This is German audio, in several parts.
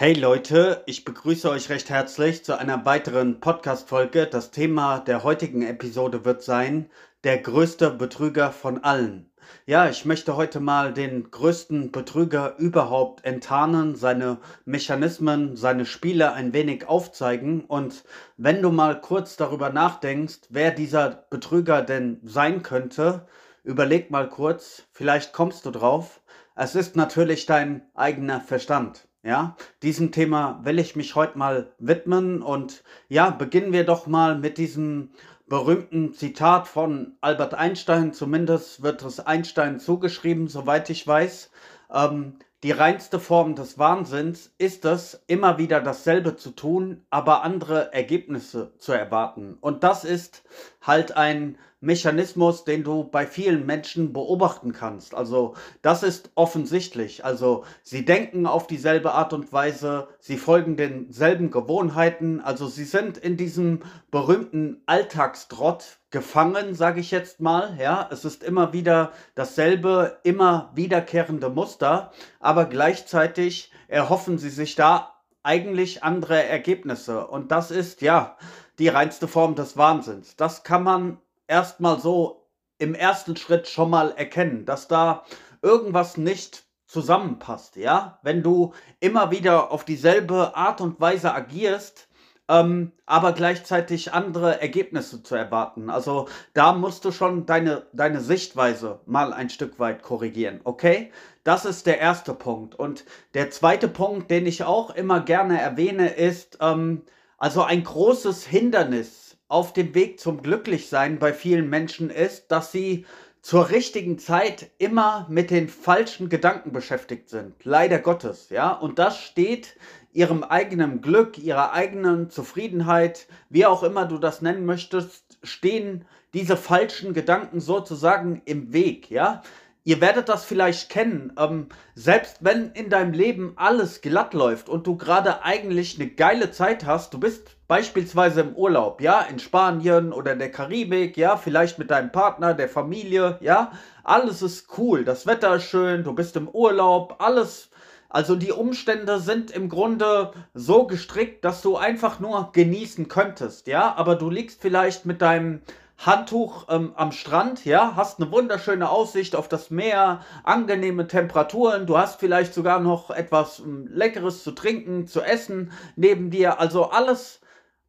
Hey Leute, ich begrüße euch recht herzlich zu einer weiteren Podcast-Folge. Das Thema der heutigen Episode wird sein, der größte Betrüger von allen. Ja, ich möchte heute mal den größten Betrüger überhaupt enttarnen, seine Mechanismen, seine Spiele ein wenig aufzeigen. Und wenn du mal kurz darüber nachdenkst, wer dieser Betrüger denn sein könnte, überleg mal kurz, vielleicht kommst du drauf. Es ist natürlich dein eigener Verstand. Ja, diesem Thema will ich mich heute mal widmen und ja, beginnen wir doch mal mit diesem berühmten Zitat von Albert Einstein. Zumindest wird es Einstein zugeschrieben, soweit ich weiß. Ähm, die reinste Form des Wahnsinns ist es, immer wieder dasselbe zu tun, aber andere Ergebnisse zu erwarten. Und das ist halt ein Mechanismus, den du bei vielen Menschen beobachten kannst. Also das ist offensichtlich. Also sie denken auf dieselbe Art und Weise, sie folgen denselben Gewohnheiten. Also sie sind in diesem berühmten Alltagstrott gefangen, sage ich jetzt mal. Ja, es ist immer wieder dasselbe, immer wiederkehrende Muster, aber gleichzeitig erhoffen sie sich da eigentlich andere Ergebnisse. Und das ist ja die reinste Form des Wahnsinns. Das kann man erstmal so im ersten Schritt schon mal erkennen, dass da irgendwas nicht zusammenpasst, ja? Wenn du immer wieder auf dieselbe Art und Weise agierst, ähm, aber gleichzeitig andere Ergebnisse zu erwarten. Also da musst du schon deine, deine Sichtweise mal ein Stück weit korrigieren, okay? Das ist der erste Punkt. Und der zweite Punkt, den ich auch immer gerne erwähne, ist, ähm, also ein großes Hindernis auf dem Weg zum Glücklichsein bei vielen Menschen ist, dass sie zur richtigen Zeit immer mit den falschen Gedanken beschäftigt sind. Leider Gottes, ja. Und das steht ihrem eigenen Glück, ihrer eigenen Zufriedenheit, wie auch immer du das nennen möchtest, stehen diese falschen Gedanken sozusagen im Weg, ja. Ihr werdet das vielleicht kennen. Ähm, selbst wenn in deinem Leben alles glatt läuft und du gerade eigentlich eine geile Zeit hast, du bist beispielsweise im Urlaub, ja, in Spanien oder der Karibik, ja, vielleicht mit deinem Partner, der Familie, ja, alles ist cool, das Wetter ist schön, du bist im Urlaub, alles, also die Umstände sind im Grunde so gestrickt, dass du einfach nur genießen könntest, ja, aber du liegst vielleicht mit deinem Handtuch ähm, am Strand, ja, hast eine wunderschöne Aussicht auf das Meer, angenehme Temperaturen, du hast vielleicht sogar noch etwas ähm, Leckeres zu trinken, zu essen neben dir, also alles,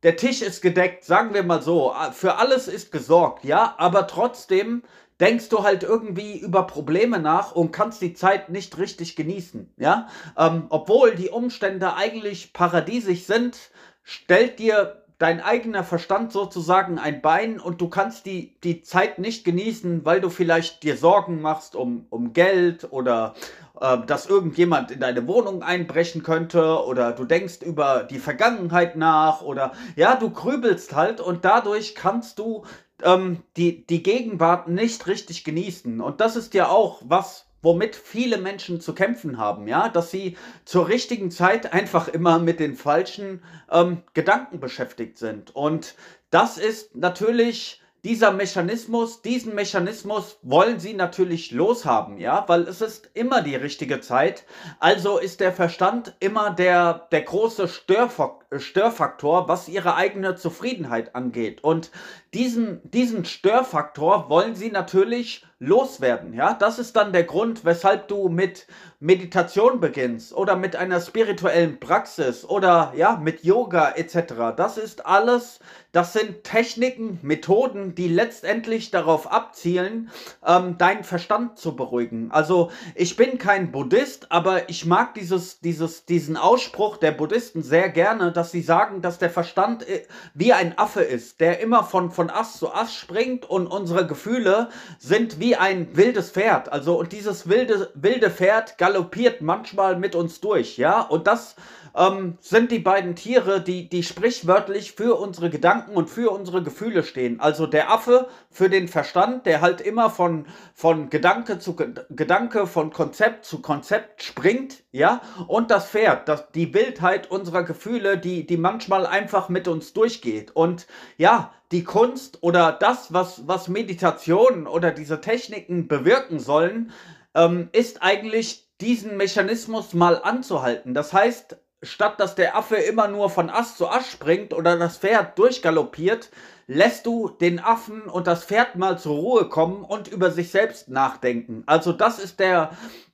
der Tisch ist gedeckt, sagen wir mal so, für alles ist gesorgt, ja, aber trotzdem denkst du halt irgendwie über Probleme nach und kannst die Zeit nicht richtig genießen, ja, ähm, obwohl die Umstände eigentlich paradiesisch sind, stellt dir dein eigener Verstand sozusagen ein Bein und du kannst die, die Zeit nicht genießen, weil du vielleicht dir Sorgen machst um, um Geld oder äh, dass irgendjemand in deine Wohnung einbrechen könnte oder du denkst über die Vergangenheit nach oder ja, du grübelst halt und dadurch kannst du ähm, die, die Gegenwart nicht richtig genießen. Und das ist ja auch was, womit viele Menschen zu kämpfen haben, ja, dass sie zur richtigen Zeit einfach immer mit den falschen ähm, Gedanken beschäftigt sind. Und das ist natürlich dieser Mechanismus, diesen Mechanismus wollen sie natürlich loshaben, ja, weil es ist immer die richtige Zeit. Also ist der Verstand immer der, der große Störfaktor, was ihre eigene Zufriedenheit angeht. Und diesen, diesen Störfaktor wollen sie natürlich loswerden. Ja, das ist dann der Grund, weshalb du mit Meditation beginnst oder mit einer spirituellen Praxis oder ja, mit Yoga etc. Das ist alles, das sind Techniken, Methoden, die letztendlich darauf abzielen, ähm, deinen Verstand zu beruhigen. Also ich bin kein Buddhist, aber ich mag dieses, dieses, diesen Ausspruch der Buddhisten sehr gerne, dass sie sagen, dass der Verstand äh, wie ein Affe ist, der immer von, von Ast zu Ast springt und unsere Gefühle sind wie wie ein wildes Pferd. Also, und dieses wilde, wilde Pferd galoppiert manchmal mit uns durch, ja. Und das ähm, sind die beiden Tiere, die, die sprichwörtlich für unsere Gedanken und für unsere Gefühle stehen. Also der Affe für den Verstand, der halt immer von, von Gedanke zu Gedanke, von Konzept zu Konzept springt, ja. Und das Pferd, das, die Wildheit unserer Gefühle, die, die manchmal einfach mit uns durchgeht. Und ja, die Kunst oder das, was, was Meditation oder diese Techniken bewirken sollen, ähm, ist eigentlich diesen Mechanismus mal anzuhalten. Das heißt, statt dass der Affe immer nur von Ast zu Ast springt oder das Pferd durchgaloppiert, lässt du den Affen und das Pferd mal zur Ruhe kommen und über sich selbst nachdenken. Also das ist der,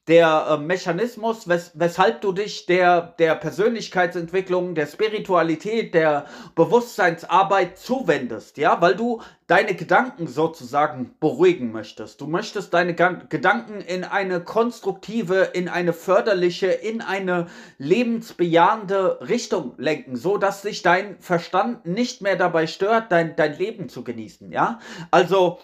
der äh, Mechanismus, wes weshalb du dich der, der Persönlichkeitsentwicklung, der Spiritualität, der Bewusstseinsarbeit zuwendest, ja, weil du deine Gedanken sozusagen beruhigen möchtest. Du möchtest deine Gedanken in eine konstruktive, in eine förderliche, in eine lebensbejahende Richtung lenken, so dass sich dein Verstand nicht mehr dabei stört, dein, dein Leben zu genießen, ja. Also,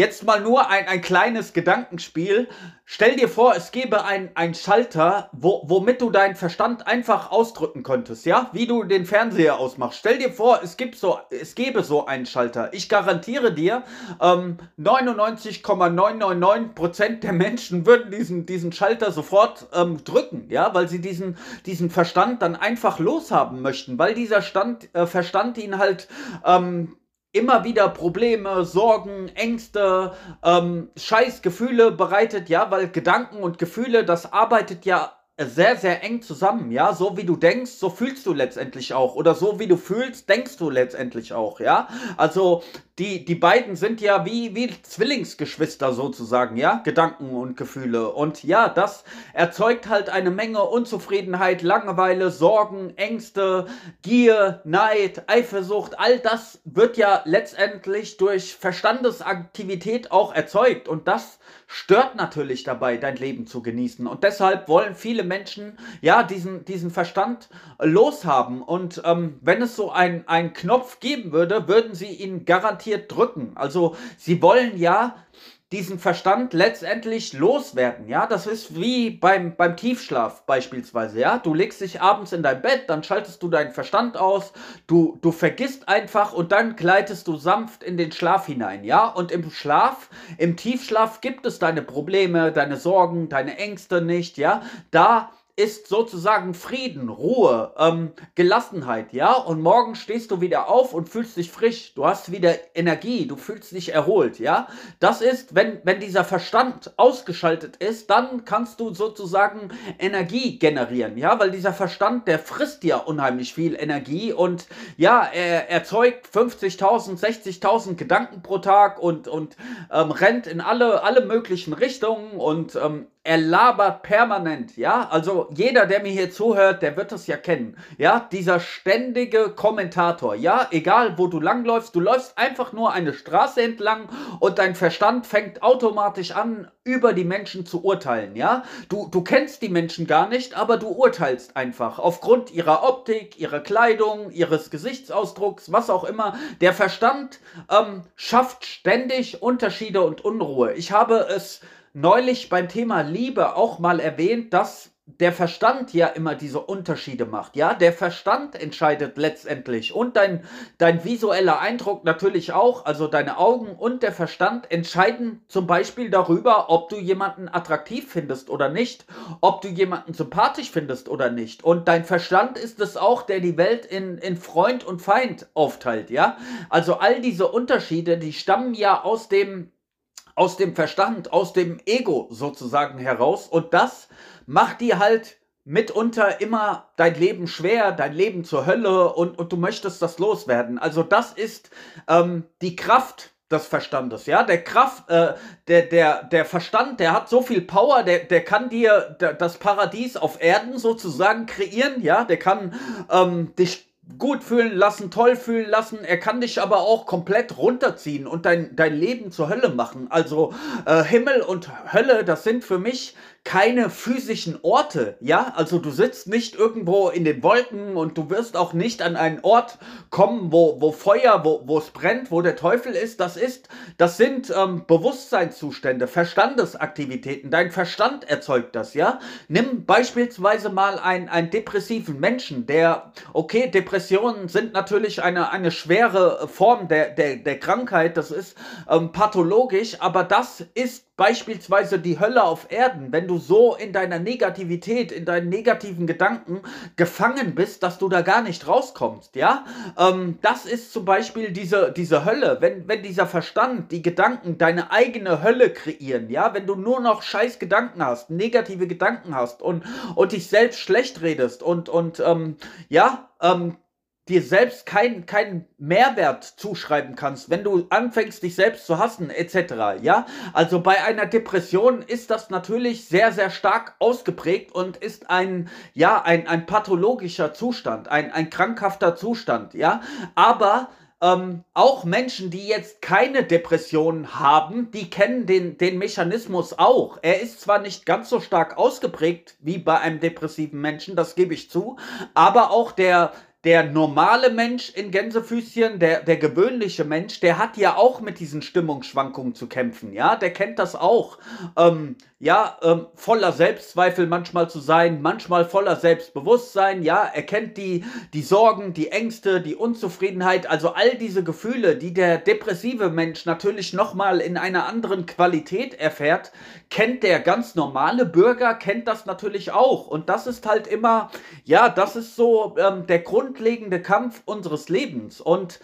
Jetzt mal nur ein, ein kleines Gedankenspiel. Stell dir vor, es gäbe ein, Schalter, wo, womit du deinen Verstand einfach ausdrücken könntest, ja? Wie du den Fernseher ausmachst. Stell dir vor, es, gibt so, es gäbe so einen Schalter. Ich garantiere dir, ähm, 99,999% der Menschen würden diesen, diesen Schalter sofort ähm, drücken, ja? Weil sie diesen, diesen Verstand dann einfach loshaben möchten, weil dieser Stand, äh, Verstand ihn halt ähm, immer wieder Probleme, Sorgen, Ängste, ähm, Scheißgefühle bereitet, ja, weil Gedanken und Gefühle, das arbeitet ja sehr, sehr eng zusammen, ja. So wie du denkst, so fühlst du letztendlich auch. Oder so wie du fühlst, denkst du letztendlich auch, ja. Also die, die beiden sind ja wie, wie Zwillingsgeschwister sozusagen, ja. Gedanken und Gefühle. Und ja, das erzeugt halt eine Menge Unzufriedenheit, Langeweile, Sorgen, Ängste, Gier, Neid, Eifersucht. All das wird ja letztendlich durch Verstandesaktivität auch erzeugt. Und das stört natürlich dabei, dein Leben zu genießen. Und deshalb wollen viele Menschen ja diesen, diesen Verstand loshaben. Und ähm, wenn es so einen Knopf geben würde, würden sie ihn garantiert drücken. Also sie wollen ja diesen Verstand letztendlich loswerden. Ja, das ist wie beim, beim Tiefschlaf beispielsweise. Ja, du legst dich abends in dein Bett, dann schaltest du deinen Verstand aus, du, du vergisst einfach und dann gleitest du sanft in den Schlaf hinein. Ja, und im Schlaf, im Tiefschlaf gibt es deine Probleme, deine Sorgen, deine Ängste nicht. Ja, da ist sozusagen Frieden, Ruhe, ähm, Gelassenheit, ja? Und morgen stehst du wieder auf und fühlst dich frisch. Du hast wieder Energie, du fühlst dich erholt, ja? Das ist, wenn, wenn dieser Verstand ausgeschaltet ist, dann kannst du sozusagen Energie generieren, ja? Weil dieser Verstand, der frisst ja unheimlich viel Energie und ja, er erzeugt 50.000, 60.000 Gedanken pro Tag und, und ähm, rennt in alle, alle möglichen Richtungen und ähm, er labert permanent, ja. Also jeder, der mir hier zuhört, der wird das ja kennen, ja. Dieser ständige Kommentator, ja. Egal, wo du langläufst, du läufst einfach nur eine Straße entlang und dein Verstand fängt automatisch an, über die Menschen zu urteilen, ja. Du, du kennst die Menschen gar nicht, aber du urteilst einfach aufgrund ihrer Optik, ihrer Kleidung, ihres Gesichtsausdrucks, was auch immer. Der Verstand ähm, schafft ständig Unterschiede und Unruhe. Ich habe es neulich beim Thema Liebe auch mal erwähnt, dass der Verstand ja immer diese Unterschiede macht. Ja, der Verstand entscheidet letztendlich und dein, dein visueller Eindruck natürlich auch. Also deine Augen und der Verstand entscheiden zum Beispiel darüber, ob du jemanden attraktiv findest oder nicht, ob du jemanden sympathisch findest oder nicht. Und dein Verstand ist es auch, der die Welt in, in Freund und Feind aufteilt. Ja, also all diese Unterschiede, die stammen ja aus dem aus dem Verstand, aus dem Ego sozusagen heraus. Und das macht dir halt mitunter immer dein Leben schwer, dein Leben zur Hölle und, und du möchtest das loswerden. Also das ist ähm, die Kraft des Verstandes, ja, der Kraft, äh, der, der, der Verstand, der hat so viel Power, der, der kann dir das Paradies auf Erden sozusagen kreieren, ja, der kann ähm, dich gut fühlen lassen, toll fühlen lassen. Er kann dich aber auch komplett runterziehen und dein, dein Leben zur Hölle machen. Also äh, Himmel und Hölle, das sind für mich keine physischen Orte, ja? Also du sitzt nicht irgendwo in den Wolken und du wirst auch nicht an einen Ort kommen, wo, wo Feuer, wo, es brennt, wo der Teufel ist. Das ist, das sind ähm, Bewusstseinszustände, Verstandesaktivitäten. Dein Verstand erzeugt das, ja? Nimm beispielsweise mal einen, einen depressiven Menschen, der, okay, Depressionen sind natürlich eine, eine schwere Form der, der, der Krankheit, das ist ähm, pathologisch, aber das ist beispielsweise die Hölle auf Erden, wenn du so in deiner Negativität, in deinen negativen Gedanken gefangen bist, dass du da gar nicht rauskommst, ja? Ähm, das ist zum Beispiel diese, diese Hölle, wenn, wenn dieser Verstand, die Gedanken deine eigene Hölle kreieren, ja? Wenn du nur noch scheiß Gedanken hast, negative Gedanken hast und, und dich selbst schlecht redest und, und ähm, ja, ähm, dir selbst keinen kein Mehrwert zuschreiben kannst, wenn du anfängst, dich selbst zu hassen, etc. Ja, also bei einer Depression ist das natürlich sehr, sehr stark ausgeprägt und ist ein, ja, ein, ein pathologischer Zustand, ein, ein krankhafter Zustand, ja, aber ähm, auch Menschen, die jetzt keine Depression haben, die kennen den, den Mechanismus auch. Er ist zwar nicht ganz so stark ausgeprägt wie bei einem depressiven Menschen, das gebe ich zu, aber auch der der normale Mensch in Gänsefüßchen, der, der gewöhnliche Mensch, der hat ja auch mit diesen Stimmungsschwankungen zu kämpfen, ja, der kennt das auch. Ähm, ja, ähm, voller Selbstzweifel manchmal zu sein, manchmal voller Selbstbewusstsein, ja, er kennt die, die Sorgen, die Ängste, die Unzufriedenheit, also all diese Gefühle, die der depressive Mensch natürlich nochmal in einer anderen Qualität erfährt, kennt der ganz normale Bürger, kennt das natürlich auch. Und das ist halt immer, ja, das ist so ähm, der grundlegende Kampf unseres Lebens. Und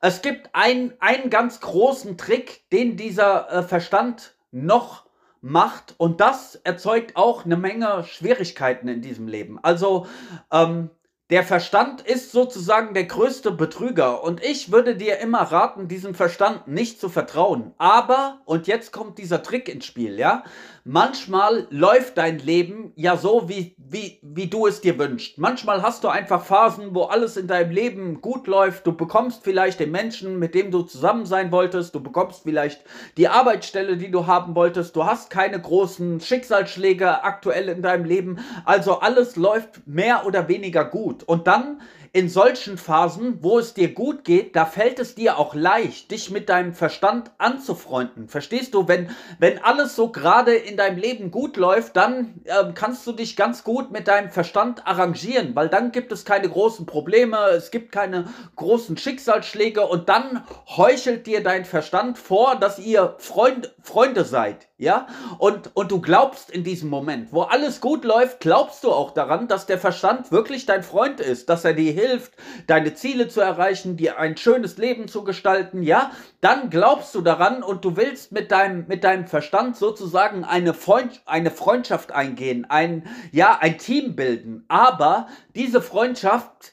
es gibt ein, einen ganz großen Trick, den dieser äh, Verstand noch macht und das erzeugt auch eine Menge Schwierigkeiten in diesem Leben. Also ähm, der Verstand ist sozusagen der größte Betrüger und ich würde dir immer raten, diesem Verstand nicht zu vertrauen. Aber, und jetzt kommt dieser Trick ins Spiel, ja, manchmal läuft dein Leben ja so, wie, wie, wie du es dir wünschst. Manchmal hast du einfach Phasen, wo alles in deinem Leben gut läuft. Du bekommst vielleicht den Menschen, mit dem du zusammen sein wolltest. Du bekommst vielleicht die Arbeitsstelle, die du haben wolltest. Du hast keine großen Schicksalsschläge aktuell in deinem Leben. Also alles läuft mehr oder weniger gut. Und dann in solchen Phasen, wo es dir gut geht, da fällt es dir auch leicht, dich mit deinem Verstand anzufreunden. Verstehst du, wenn, wenn alles so gerade in deinem Leben gut läuft, dann äh, kannst du dich ganz gut mit deinem Verstand arrangieren, weil dann gibt es keine großen Probleme, es gibt keine großen Schicksalsschläge und dann heuchelt dir dein Verstand vor, dass ihr Freund, Freunde seid. Ja, und, und du glaubst in diesem Moment, wo alles gut läuft, glaubst du auch daran, dass der Verstand wirklich dein Freund ist, dass er dir hilft, deine Ziele zu erreichen, dir ein schönes Leben zu gestalten, ja, dann glaubst du daran und du willst mit deinem, mit deinem Verstand sozusagen eine, Freund, eine Freundschaft eingehen, ein, ja, ein Team bilden. Aber diese Freundschaft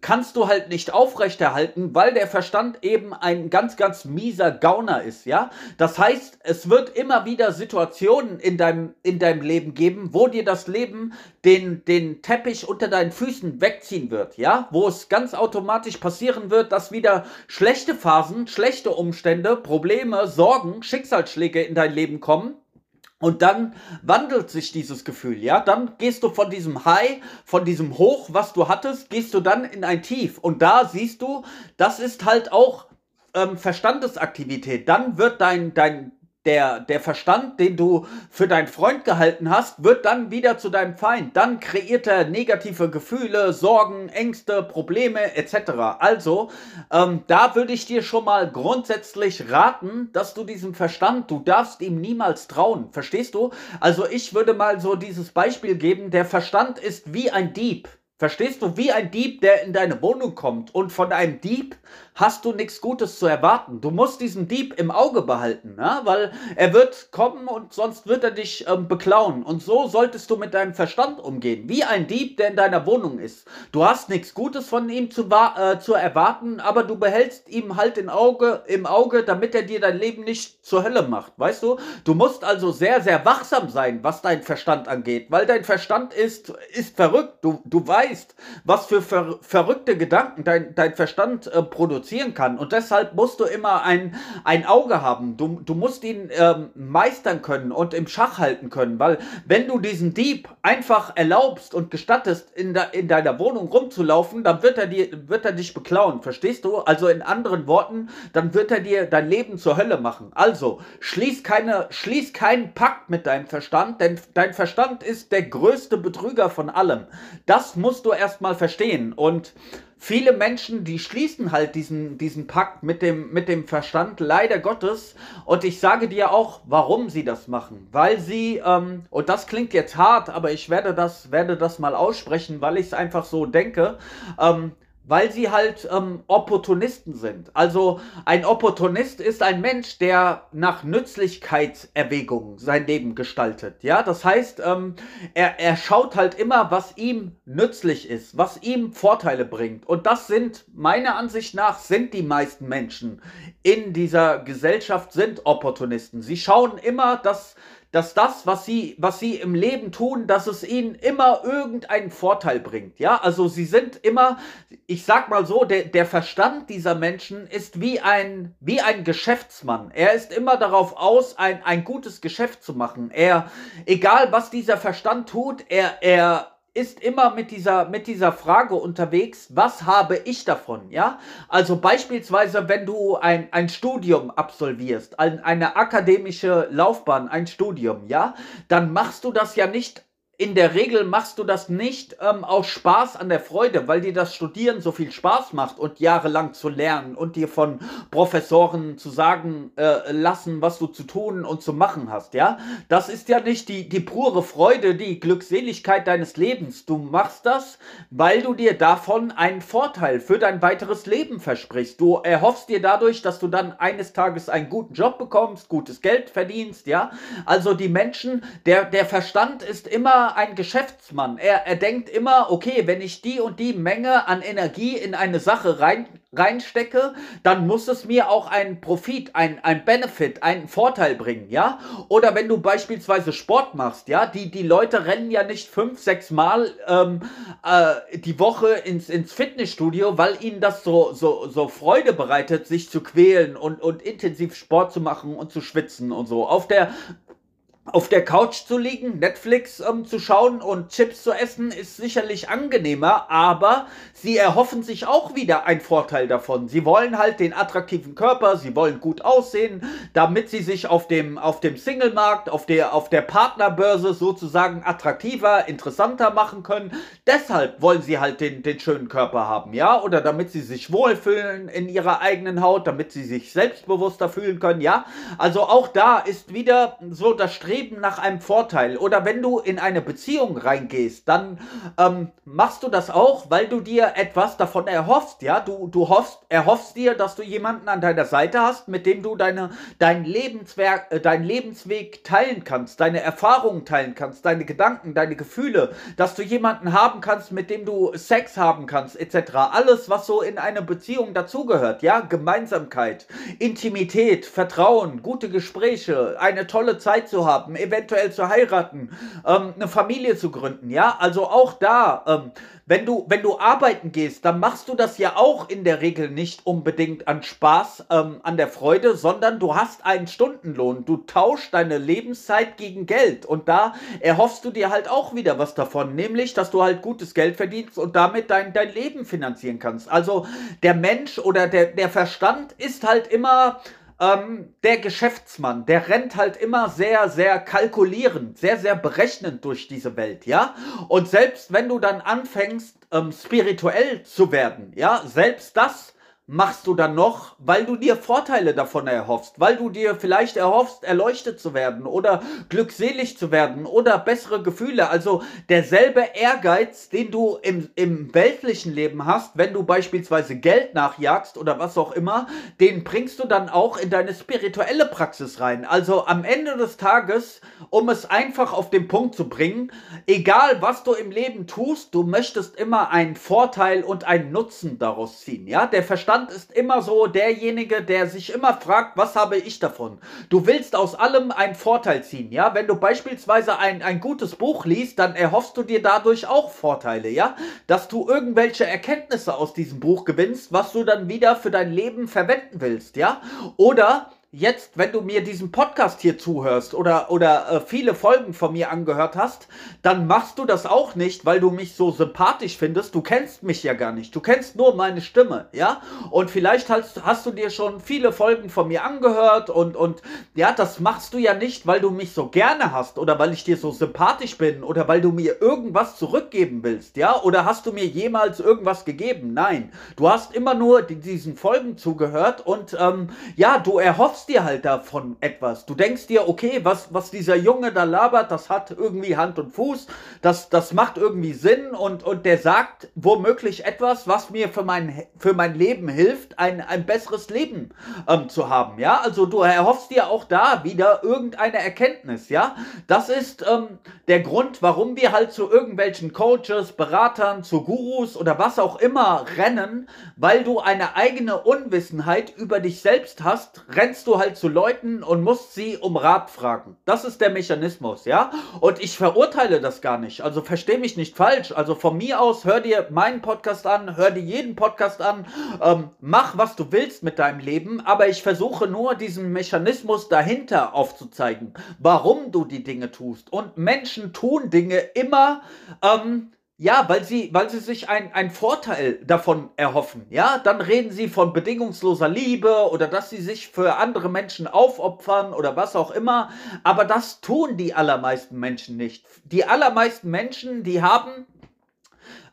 kannst du halt nicht aufrechterhalten, weil der Verstand eben ein ganz, ganz mieser Gauner ist, ja? Das heißt, es wird immer wieder Situationen in deinem, in deinem Leben geben, wo dir das Leben den, den Teppich unter deinen Füßen wegziehen wird, ja? Wo es ganz automatisch passieren wird, dass wieder schlechte Phasen, schlechte Umstände, Probleme, Sorgen, Schicksalsschläge in dein Leben kommen und dann wandelt sich dieses Gefühl, ja. Dann gehst du von diesem High, von diesem Hoch, was du hattest, gehst du dann in ein Tief. Und da siehst du, das ist halt auch ähm, Verstandesaktivität. Dann wird dein, dein, der, der Verstand, den du für deinen Freund gehalten hast, wird dann wieder zu deinem Feind. Dann kreiert er negative Gefühle, Sorgen, Ängste, Probleme etc. Also, ähm, da würde ich dir schon mal grundsätzlich raten, dass du diesem Verstand, du darfst ihm niemals trauen. Verstehst du? Also ich würde mal so dieses Beispiel geben, der Verstand ist wie ein Dieb. Verstehst du, wie ein Dieb, der in deine Wohnung kommt und von einem Dieb hast du nichts Gutes zu erwarten. Du musst diesen Dieb im Auge behalten, ne? weil er wird kommen und sonst wird er dich ähm, beklauen. Und so solltest du mit deinem Verstand umgehen, wie ein Dieb, der in deiner Wohnung ist. Du hast nichts Gutes von ihm zu, äh, zu erwarten, aber du behältst ihm halt im Auge, im Auge, damit er dir dein Leben nicht zur Hölle macht, weißt du? Du musst also sehr, sehr wachsam sein, was dein Verstand angeht, weil dein Verstand ist, ist verrückt. Du, du weißt, was für ver verrückte Gedanken dein, dein Verstand äh, produziert produzieren kann. Und deshalb musst du immer ein, ein Auge haben. Du, du musst ihn ähm, meistern können und im Schach halten können. Weil wenn du diesen Dieb einfach erlaubst und gestattest, in, de, in deiner Wohnung rumzulaufen, dann wird er, dir, wird er dich beklauen. Verstehst du? Also in anderen Worten, dann wird er dir dein Leben zur Hölle machen. Also schließ, keine, schließ keinen Pakt mit deinem Verstand, denn dein Verstand ist der größte Betrüger von allem. Das musst musst du erstmal verstehen. Und viele Menschen, die schließen halt diesen, diesen Pakt mit dem, mit dem Verstand, leider Gottes. Und ich sage dir auch, warum sie das machen. Weil sie, ähm, und das klingt jetzt hart, aber ich werde das, werde das mal aussprechen, weil ich es einfach so denke. Ähm, weil sie halt ähm, Opportunisten sind. Also ein Opportunist ist ein Mensch, der nach Nützlichkeitserwägungen sein Leben gestaltet. Ja, das heißt, ähm, er, er schaut halt immer, was ihm nützlich ist, was ihm Vorteile bringt. Und das sind, meiner Ansicht nach, sind die meisten Menschen in dieser Gesellschaft sind Opportunisten. Sie schauen immer, dass dass das, was sie, was sie im Leben tun, dass es ihnen immer irgendeinen Vorteil bringt. Ja, also sie sind immer, ich sag mal so, der, der Verstand dieser Menschen ist wie ein, wie ein Geschäftsmann. Er ist immer darauf aus, ein, ein gutes Geschäft zu machen. Er, egal was dieser Verstand tut, er, er, ist immer mit dieser, mit dieser Frage unterwegs, was habe ich davon, ja? Also beispielsweise, wenn du ein, ein Studium absolvierst, ein, eine akademische Laufbahn, ein Studium, ja? Dann machst du das ja nicht in der Regel machst du das nicht ähm, aus Spaß an der Freude, weil dir das Studieren so viel Spaß macht und jahrelang zu lernen und dir von Professoren zu sagen äh, lassen, was du zu tun und zu machen hast, ja? Das ist ja nicht die, die pure Freude, die Glückseligkeit deines Lebens. Du machst das, weil du dir davon einen Vorteil für dein weiteres Leben versprichst. Du erhoffst dir dadurch, dass du dann eines Tages einen guten Job bekommst, gutes Geld verdienst, ja? Also die Menschen, der, der Verstand ist ein Geschäftsmann. Er, er denkt immer, okay, wenn ich die und die Menge an Energie in eine Sache rein, reinstecke, dann muss es mir auch einen Profit, ein, ein Benefit, einen Vorteil bringen, ja? Oder wenn du beispielsweise Sport machst, ja, die, die Leute rennen ja nicht fünf, sechs Mal ähm, äh, die Woche ins, ins Fitnessstudio, weil ihnen das so, so, so Freude bereitet, sich zu quälen und, und intensiv Sport zu machen und zu schwitzen und so. Auf der auf der Couch zu liegen, Netflix ähm, zu schauen und Chips zu essen, ist sicherlich angenehmer, aber sie erhoffen sich auch wieder einen Vorteil davon. Sie wollen halt den attraktiven Körper, sie wollen gut aussehen, damit sie sich auf dem, auf dem Singlemarkt, auf der, auf der Partnerbörse sozusagen attraktiver, interessanter machen können. Deshalb wollen sie halt den, den schönen Körper haben, ja? Oder damit sie sich wohlfühlen in ihrer eigenen Haut, damit sie sich selbstbewusster fühlen können, ja? Also auch da ist wieder so das Streben Streben nach einem Vorteil. Oder wenn du in eine Beziehung reingehst, dann ähm, machst du das auch, weil du dir etwas davon erhoffst, ja, du, du hoffst, erhoffst dir, dass du jemanden an deiner Seite hast, mit dem du deine, dein Lebenswerk, äh, dein Lebensweg teilen kannst, deine Erfahrungen teilen kannst, deine Gedanken, deine Gefühle, dass du jemanden haben kannst, mit dem du Sex haben kannst, etc. Alles, was so in eine Beziehung dazugehört, ja, Gemeinsamkeit, Intimität, Vertrauen, gute Gespräche, eine tolle Zeit zu haben, haben, eventuell zu heiraten, ähm, eine Familie zu gründen, ja? Also auch da, ähm, wenn du, wenn du arbeiten gehst, dann machst du das ja auch in der Regel nicht unbedingt an Spaß, ähm, an der Freude, sondern du hast einen Stundenlohn. Du tauschst deine Lebenszeit gegen Geld und da erhoffst du dir halt auch wieder was davon, nämlich, dass du halt gutes Geld verdienst und damit dein, dein Leben finanzieren kannst. Also der Mensch oder der, der Verstand ist halt immer ähm, der Geschäftsmann, der rennt halt immer sehr, sehr kalkulierend, sehr, sehr berechnend durch diese Welt, ja. Und selbst wenn du dann anfängst, ähm, spirituell zu werden, ja, selbst das machst du dann noch, weil du dir Vorteile davon erhoffst, weil du dir vielleicht erhoffst, erleuchtet zu werden oder glückselig zu werden oder bessere Gefühle. Also derselbe Ehrgeiz, den du im, im weltlichen Leben hast, wenn du beispielsweise Geld nachjagst oder was auch immer, den bringst du dann auch in deine spirituelle Praxis rein. Also am Ende des Tages, um es einfach auf den Punkt zu bringen, egal was du im Leben tust, du möchtest immer einen Vorteil und einen Nutzen daraus ziehen. Ja, der Verstand Verstand ist immer so derjenige, der sich immer fragt, was habe ich davon? Du willst aus allem einen Vorteil ziehen, ja? Wenn du beispielsweise ein, ein gutes Buch liest, dann erhoffst du dir dadurch auch Vorteile, ja? Dass du irgendwelche Erkenntnisse aus diesem Buch gewinnst, was du dann wieder für dein Leben verwenden willst, ja? Oder jetzt, wenn du mir diesen Podcast hier zuhörst oder, oder äh, viele Folgen von mir angehört hast, dann machst du das auch nicht, weil du mich so sympathisch findest. Du kennst mich ja gar nicht. Du kennst nur meine Stimme, ja? Und vielleicht hast, hast du dir schon viele Folgen von mir angehört und, und ja, das machst du ja nicht, weil du mich so gerne hast oder weil ich dir so sympathisch bin oder weil du mir irgendwas zurückgeben willst, ja? Oder hast du mir jemals irgendwas gegeben? Nein. Du hast immer nur diesen Folgen zugehört und ähm, ja, du erhoffst erhoffst dir halt davon etwas. Du denkst dir, okay, was, was dieser Junge da labert, das hat irgendwie Hand und Fuß, das, das macht irgendwie Sinn und, und der sagt womöglich etwas, was mir für mein, für mein Leben hilft, ein, ein besseres Leben ähm, zu haben. Ja, also du erhoffst dir auch da wieder irgendeine Erkenntnis. Ja, das ist ähm, der Grund, warum wir halt zu irgendwelchen Coaches, Beratern, zu Gurus oder was auch immer rennen, weil du eine eigene Unwissenheit über dich selbst hast, rennst du du halt zu Leuten und musst sie um Rat fragen. Das ist der Mechanismus, ja? Und ich verurteile das gar nicht. Also versteh mich nicht falsch. Also von mir aus, hör dir meinen Podcast an, hör dir jeden Podcast an, ähm, mach, was du willst mit deinem Leben, aber ich versuche nur diesen Mechanismus dahinter aufzuzeigen, warum du die Dinge tust. Und Menschen tun Dinge immer, ähm, ja, weil sie, weil sie sich einen Vorteil davon erhoffen. Ja, dann reden sie von bedingungsloser Liebe oder dass sie sich für andere Menschen aufopfern oder was auch immer. Aber das tun die allermeisten Menschen nicht. Die allermeisten Menschen, die haben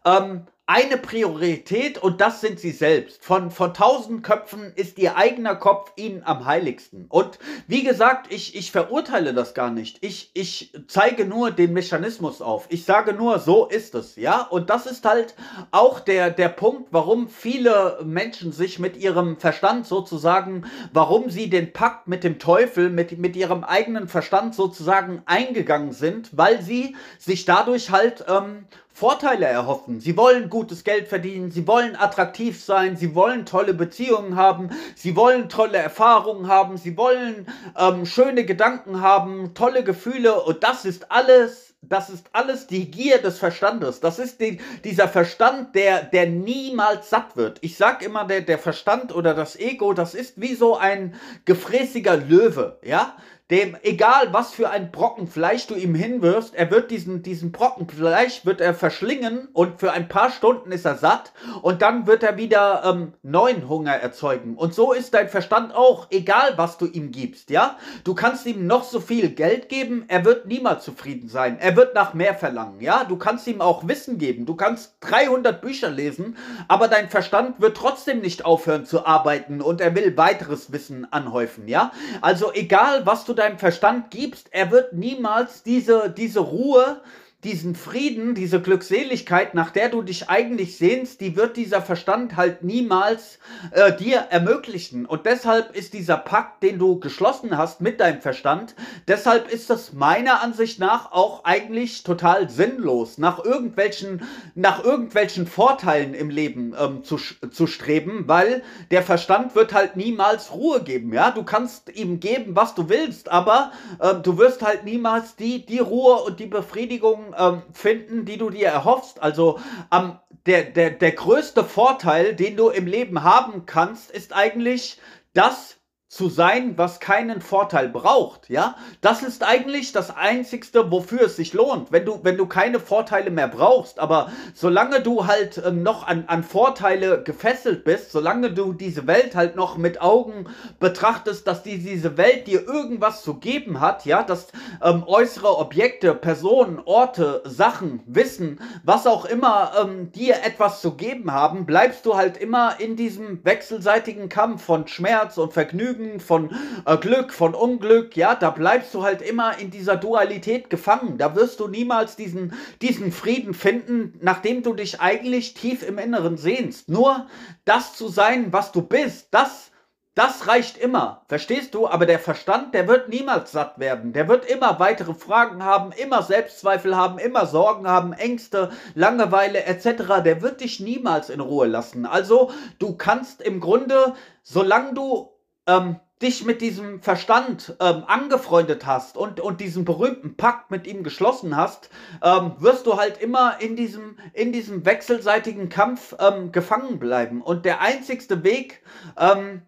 ähm, eine Priorität und das sind sie selbst. Von, von tausend Köpfen ist ihr eigener Kopf ihnen am heiligsten. Und wie gesagt, ich, ich verurteile das gar nicht. Ich, ich zeige nur den Mechanismus auf. Ich sage nur, so ist es, ja. Und das ist halt auch der, der Punkt, warum viele Menschen sich mit ihrem Verstand sozusagen, warum sie den Pakt mit dem Teufel, mit, mit ihrem eigenen Verstand sozusagen eingegangen sind, weil sie sich dadurch halt ähm, Vorteile erhoffen. Sie wollen gutes Geld verdienen, sie wollen attraktiv sein, sie wollen tolle Beziehungen haben, sie wollen tolle Erfahrungen haben, sie wollen ähm, schöne Gedanken haben, tolle Gefühle und das ist alles das ist alles die Gier des Verstandes. Das ist die, dieser Verstand, der, der niemals satt wird. Ich sag immer, der, der Verstand oder das Ego, das ist wie so ein gefräßiger Löwe, ja? Dem, egal was für ein Brocken Fleisch du ihm hinwirfst, er wird diesen, diesen Brocken Fleisch wird er verschlingen und für ein paar Stunden ist er satt und dann wird er wieder ähm, neuen Hunger erzeugen. Und so ist dein Verstand auch, egal was du ihm gibst, ja? Du kannst ihm noch so viel Geld geben, er wird niemals zufrieden sein. Er wird nach mehr verlangen, ja? Du kannst ihm auch Wissen geben, du kannst 300 Bücher lesen, aber dein Verstand wird trotzdem nicht aufhören zu arbeiten und er will weiteres Wissen anhäufen, ja? Also egal was du deinem Verstand gibst, er wird niemals diese, diese Ruhe diesen Frieden, diese Glückseligkeit, nach der du dich eigentlich sehnst, die wird dieser Verstand halt niemals äh, dir ermöglichen. Und deshalb ist dieser Pakt, den du geschlossen hast mit deinem Verstand, deshalb ist das meiner Ansicht nach auch eigentlich total sinnlos, nach irgendwelchen, nach irgendwelchen Vorteilen im Leben ähm, zu, zu streben, weil der Verstand wird halt niemals Ruhe geben. Ja, du kannst ihm geben, was du willst, aber äh, du wirst halt niemals die, die Ruhe und die Befriedigung ähm, finden, die du dir erhoffst. Also ähm, der, der, der größte Vorteil, den du im Leben haben kannst, ist eigentlich das, zu sein, was keinen Vorteil braucht, ja? Das ist eigentlich das einzigste, wofür es sich lohnt, wenn du wenn du keine Vorteile mehr brauchst, aber solange du halt ähm, noch an, an Vorteile gefesselt bist, solange du diese Welt halt noch mit Augen betrachtest, dass die, diese Welt dir irgendwas zu geben hat, ja, dass ähm, äußere Objekte, Personen, Orte, Sachen, Wissen, was auch immer ähm, dir etwas zu geben haben, bleibst du halt immer in diesem wechselseitigen Kampf von Schmerz und Vergnügen Lügen, von äh, Glück, von Unglück, ja, da bleibst du halt immer in dieser Dualität gefangen. Da wirst du niemals diesen, diesen Frieden finden, nachdem du dich eigentlich tief im Inneren sehnst. Nur das zu sein, was du bist, das das reicht immer, verstehst du? Aber der Verstand, der wird niemals satt werden. Der wird immer weitere Fragen haben, immer Selbstzweifel haben, immer Sorgen haben, Ängste, Langeweile etc. Der wird dich niemals in Ruhe lassen. Also du kannst im Grunde, solange du ähm, dich mit diesem Verstand ähm, angefreundet hast und, und diesen berühmten Pakt mit ihm geschlossen hast, ähm, wirst du halt immer in diesem, in diesem wechselseitigen Kampf ähm, gefangen bleiben. Und der einzigste Weg, ähm,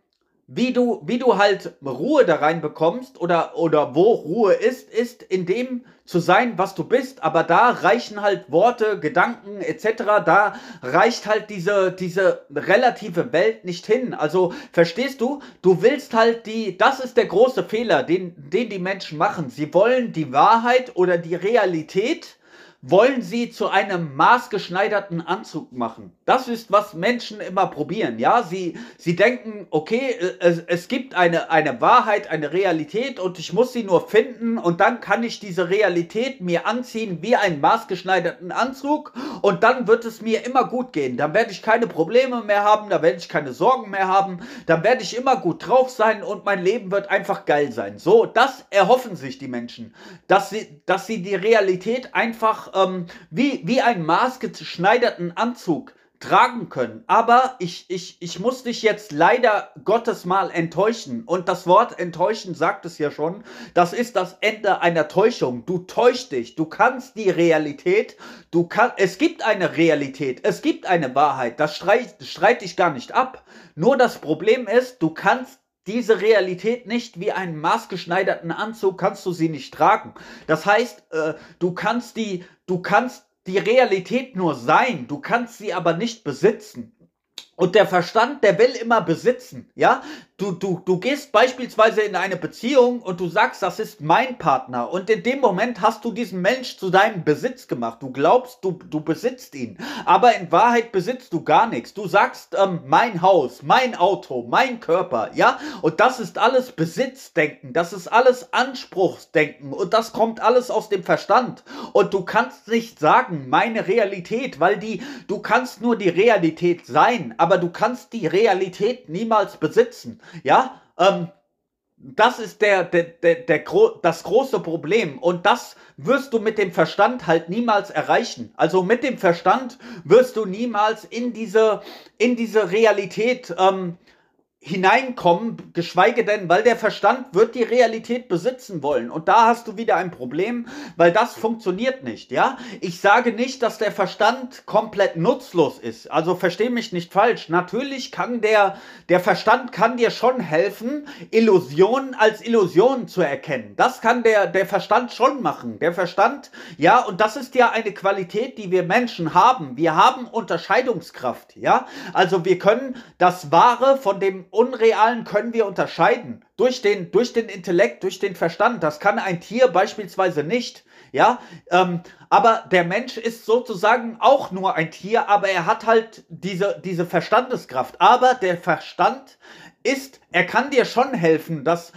wie du, wie du halt Ruhe da rein bekommst oder, oder wo Ruhe ist, ist in dem zu sein, was du bist. Aber da reichen halt Worte, Gedanken etc. Da reicht halt diese, diese relative Welt nicht hin. Also verstehst du, du willst halt die, das ist der große Fehler, den, den die Menschen machen. Sie wollen die Wahrheit oder die Realität wollen sie zu einem maßgeschneiderten Anzug machen. Das ist, was Menschen immer probieren. Ja, sie, sie denken, okay, äh, es, es gibt eine, eine Wahrheit, eine Realität und ich muss sie nur finden und dann kann ich diese Realität mir anziehen wie einen maßgeschneiderten Anzug und dann wird es mir immer gut gehen. Dann werde ich keine Probleme mehr haben, da werde ich keine Sorgen mehr haben, dann werde ich immer gut drauf sein und mein Leben wird einfach geil sein. So, das erhoffen sich die Menschen, dass sie, dass sie die Realität einfach ähm, wie, wie einen maßgeschneiderten Anzug tragen können. Aber ich, ich, ich muss dich jetzt leider Gottes mal enttäuschen. Und das Wort enttäuschen sagt es ja schon. Das ist das Ende einer Täuschung. Du täuschst dich. Du kannst die Realität, du kannst, es gibt eine Realität, es gibt eine Wahrheit. Das streite streit ich gar nicht ab. Nur das Problem ist, du kannst diese Realität nicht wie einen maßgeschneiderten Anzug kannst du sie nicht tragen. Das heißt, äh, du kannst die, du kannst die Realität nur sein, du kannst sie aber nicht besitzen. Und der Verstand, der will immer besitzen, ja? Du, du, du gehst beispielsweise in eine Beziehung und du sagst, das ist mein Partner. Und in dem Moment hast du diesen Mensch zu deinem Besitz gemacht. Du glaubst, du, du besitzt ihn. Aber in Wahrheit besitzt du gar nichts. Du sagst, ähm, mein Haus, mein Auto, mein Körper, ja? Und das ist alles Besitzdenken. Das ist alles Anspruchsdenken. Und das kommt alles aus dem Verstand. Und du kannst nicht sagen, meine Realität, weil die, du kannst nur die Realität sein. Aber du kannst die Realität niemals besitzen. Ja, ähm, das ist der, der, der, der, das große Problem. Und das wirst du mit dem Verstand halt niemals erreichen. Also mit dem Verstand wirst du niemals in diese, in diese Realität ähm, hineinkommen, geschweige denn, weil der Verstand wird die Realität besitzen wollen. Und da hast du wieder ein Problem, weil das funktioniert nicht, ja? Ich sage nicht, dass der Verstand komplett nutzlos ist. Also versteh mich nicht falsch. Natürlich kann der, der Verstand kann dir schon helfen, Illusionen als Illusionen zu erkennen. Das kann der, der Verstand schon machen. Der Verstand, ja, und das ist ja eine Qualität, die wir Menschen haben. Wir haben Unterscheidungskraft, ja? Also wir können das Wahre von dem Unrealen können wir unterscheiden. Durch den, durch den Intellekt, durch den Verstand. Das kann ein Tier beispielsweise nicht. Ja, ähm, aber der Mensch ist sozusagen auch nur ein Tier, aber er hat halt diese, diese Verstandeskraft. Aber der Verstand ist, er kann dir schon helfen, dass,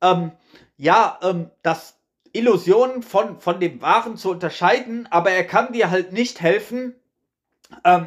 ähm, ja, ähm, dass Illusionen von, von dem Wahren zu unterscheiden, aber er kann dir halt nicht helfen,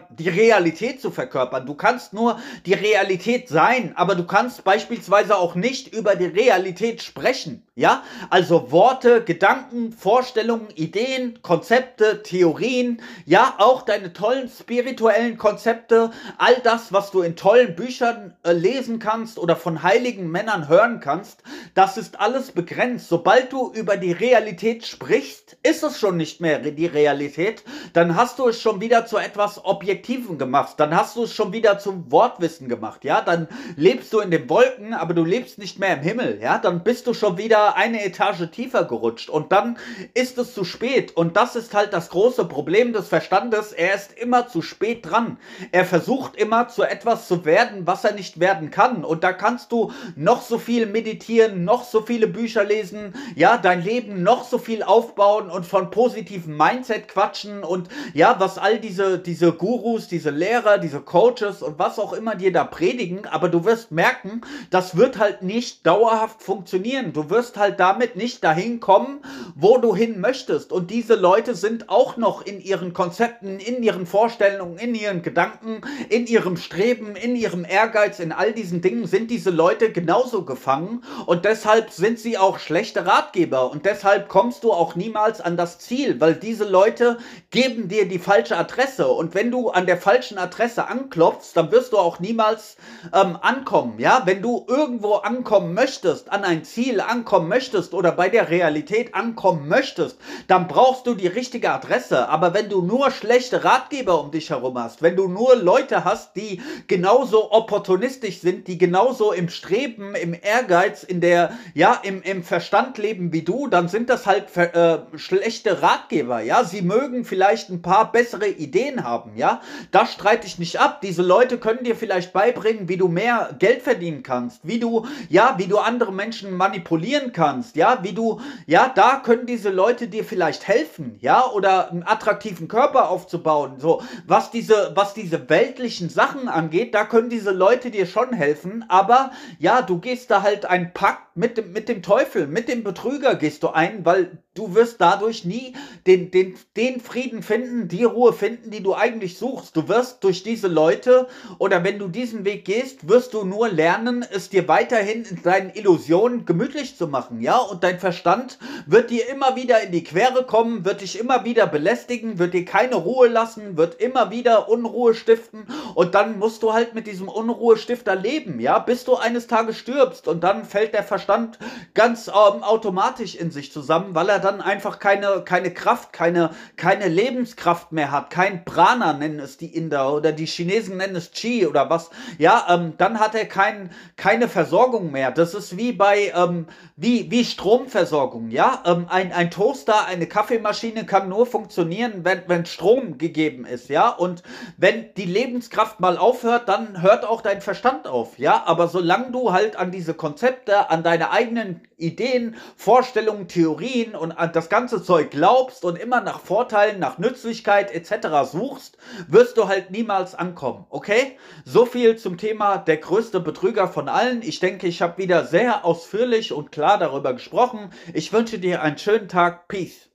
die Realität zu verkörpern. Du kannst nur die Realität sein, aber du kannst beispielsweise auch nicht über die Realität sprechen. Ja, also Worte, Gedanken, Vorstellungen, Ideen, Konzepte, Theorien, ja, auch deine tollen spirituellen Konzepte, all das, was du in tollen Büchern äh, lesen kannst oder von heiligen Männern hören kannst, das ist alles begrenzt. Sobald du über die Realität sprichst, ist es schon nicht mehr die Realität, dann hast du es schon wieder zu etwas Objektiven gemacht, dann hast du es schon wieder zum Wortwissen gemacht, ja, dann lebst du in den Wolken, aber du lebst nicht mehr im Himmel, ja, dann bist du schon wieder eine Etage tiefer gerutscht und dann ist es zu spät. Und das ist halt das große Problem des Verstandes. Er ist immer zu spät dran. Er versucht immer zu etwas zu werden, was er nicht werden kann. Und da kannst du noch so viel meditieren, noch so viele Bücher lesen, ja, dein Leben noch so viel aufbauen und von positivem Mindset quatschen und ja, was all diese, diese Gurus, diese Lehrer, diese Coaches und was auch immer dir da predigen, aber du wirst merken, das wird halt nicht dauerhaft funktionieren. Du wirst halt damit nicht dahin kommen, wo du hin möchtest. Und diese Leute sind auch noch in ihren Konzepten, in ihren Vorstellungen, in ihren Gedanken, in ihrem Streben, in ihrem Ehrgeiz, in all diesen Dingen sind diese Leute genauso gefangen. Und deshalb sind sie auch schlechte Ratgeber. Und deshalb kommst du auch niemals an das Ziel, weil diese Leute geben dir die falsche Adresse. Und Und wenn du an der falschen Adresse anklopfst, dann wirst du auch niemals ähm, ankommen, ja? Wenn du irgendwo ankommen möchtest, an ein Ziel ankommen möchtest oder bei der Realität ankommen möchtest, dann brauchst du die richtige Adresse. Aber wenn du nur schlechte Ratgeber um dich herum hast, wenn du nur Leute hast, die genauso opportunistisch sind, die genauso im Streben, im Ehrgeiz, in der, ja, im, im Verstand leben wie du, dann sind das halt äh, schlechte Ratgeber, ja. Sie mögen vielleicht ein paar bessere Ideen haben, ja. Das streite ich nicht ab. Diese Leute können dir vielleicht beibringen, wie du mehr Geld verdienen kannst, wie du, ja, wie du andere Menschen manipulieren kannst, ja, wie du, ja, da können diese Leute dir vielleicht helfen, ja, oder einen attraktiven Körper aufzubauen, so, was diese, was diese weltlichen Sachen angeht, da können diese Leute dir schon helfen, aber, ja, du gehst da halt einen Pakt mit dem, mit dem Teufel, mit dem Betrüger gehst du ein, weil du wirst dadurch nie den, den, den Frieden finden, die Ruhe finden, die du eigentlich suchst. Du wirst durch diese Leute oder wenn du diesen Weg gehst, wirst du nur lernen, es dir weiterhin in deinen Illusionen gemütlich zu machen, ja? Und dein Verstand wird dir immer wieder in die Quere kommen, wird dich immer wieder belästigen, wird dir keine Ruhe lassen, wird immer wieder Unruhe stiften und dann musst du halt mit diesem Unruhestifter leben, ja? Bis du eines Tages stirbst und dann fällt der Verstand ganz ähm, automatisch in sich zusammen, weil er dann einfach keine, keine Kraft, keine, keine Lebenskraft mehr hat, kein Prana nennen es die Inder oder die Chinesen nennen es Chi oder was, ja, ähm, dann hat er kein, keine Versorgung mehr. Das ist wie bei, ähm, wie, wie Stromversorgung, ja. Ähm, ein, ein Toaster, eine Kaffeemaschine kann nur funktionieren, wenn, wenn Strom gegeben ist, ja. Und wenn die Lebenskraft mal aufhört, dann hört auch dein Verstand auf, ja. Aber solange du halt an diese Konzepte, an deine eigenen Ideen, Vorstellungen, Theorien und an das ganze Zeug glaubst und immer nach Vorteilen, nach Nützlichkeit etc. suchst, wirst du halt niemals ankommen, okay? So viel zum Thema der größte Betrüger von allen. Ich denke, ich habe wieder sehr ausführlich und klar darüber gesprochen. Ich wünsche dir einen schönen Tag. Peace.